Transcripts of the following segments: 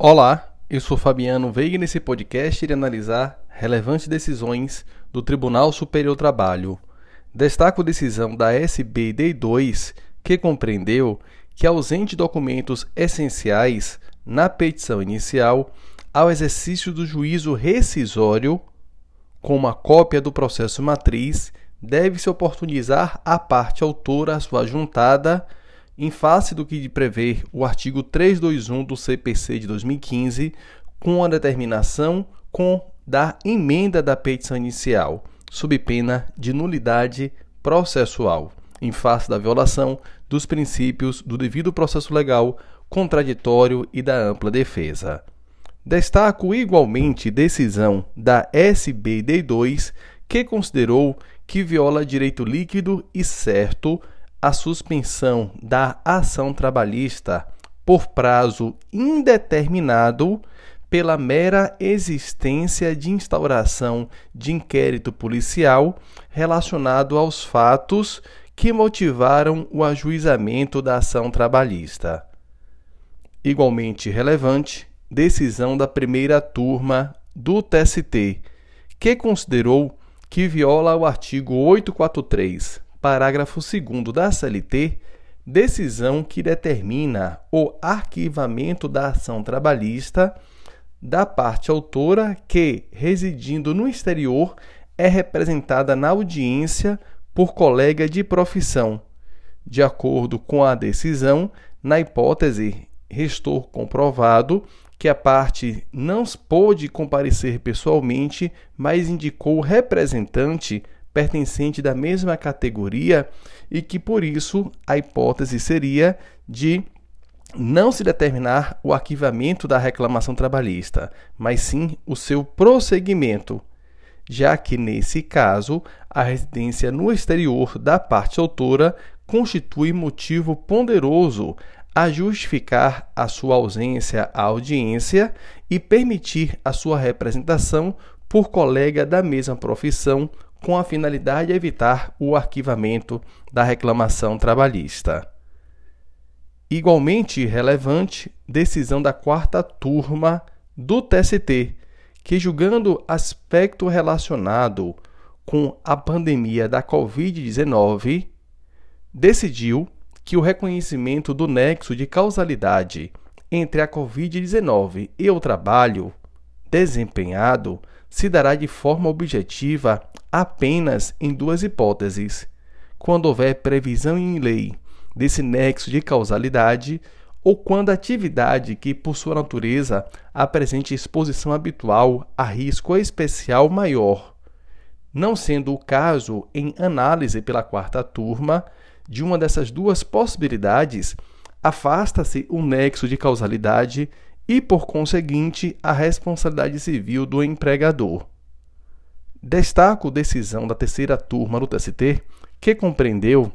Olá, eu sou Fabiano Veiga e nesse podcast irei analisar relevantes decisões do Tribunal Superior do Trabalho. Destaco a decisão da SBD2 que compreendeu que ausente documentos essenciais na petição inicial ao exercício do juízo rescisório, como a cópia do processo matriz, deve-se oportunizar à parte autora a sua juntada em face do que prevê o artigo 321 do CPC de 2015, com a determinação com da emenda da petição inicial, sob pena de nulidade processual, em face da violação dos princípios do devido processo legal, contraditório e da ampla defesa. Destaco igualmente decisão da SBD2, que considerou que viola direito líquido e certo a suspensão da ação trabalhista por prazo indeterminado pela mera existência de instauração de inquérito policial relacionado aos fatos que motivaram o ajuizamento da ação trabalhista. Igualmente relevante, decisão da primeira turma do TST, que considerou que viola o artigo 843 parágrafo 2 da CLT, decisão que determina o arquivamento da ação trabalhista da parte autora que, residindo no exterior, é representada na audiência por colega de profissão, de acordo com a decisão, na hipótese restou comprovado que a parte não pôde comparecer pessoalmente, mas indicou representante pertencente da mesma categoria e que por isso a hipótese seria de não se determinar o arquivamento da reclamação trabalhista, mas sim o seu prosseguimento, já que nesse caso a residência no exterior da parte autora constitui motivo ponderoso a justificar a sua ausência à audiência e permitir a sua representação por colega da mesma profissão com a finalidade de evitar o arquivamento da reclamação trabalhista. Igualmente relevante, decisão da quarta turma do TST, que julgando aspecto relacionado com a pandemia da Covid-19, decidiu que o reconhecimento do nexo de causalidade entre a Covid-19 e o trabalho desempenhado se dará de forma objetiva apenas em duas hipóteses: quando houver previsão em lei desse nexo de causalidade ou quando a atividade que, por sua natureza, apresente exposição habitual a risco especial maior. Não sendo o caso em análise pela quarta turma de uma dessas duas possibilidades, afasta-se o nexo de causalidade e, por conseguinte, a responsabilidade civil do empregador. Destaco decisão da terceira turma do TST, que compreendeu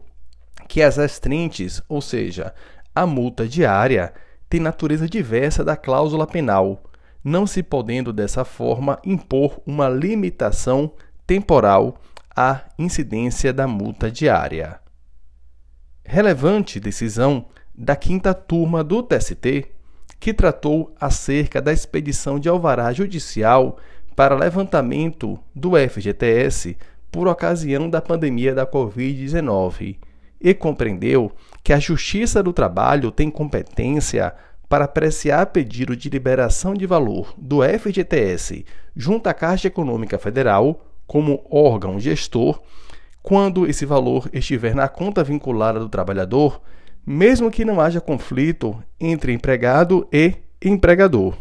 que as restrentes, ou seja, a multa diária, tem natureza diversa da cláusula penal, não se podendo dessa forma impor uma limitação temporal à incidência da multa diária. Relevante decisão da quinta turma do TST, que tratou acerca da expedição de alvará judicial para levantamento do FGTS por ocasião da pandemia da Covid-19 e compreendeu que a Justiça do Trabalho tem competência para apreciar pedido de liberação de valor do FGTS junto à Caixa Econômica Federal como órgão gestor quando esse valor estiver na conta vinculada do trabalhador, mesmo que não haja conflito entre empregado e empregador.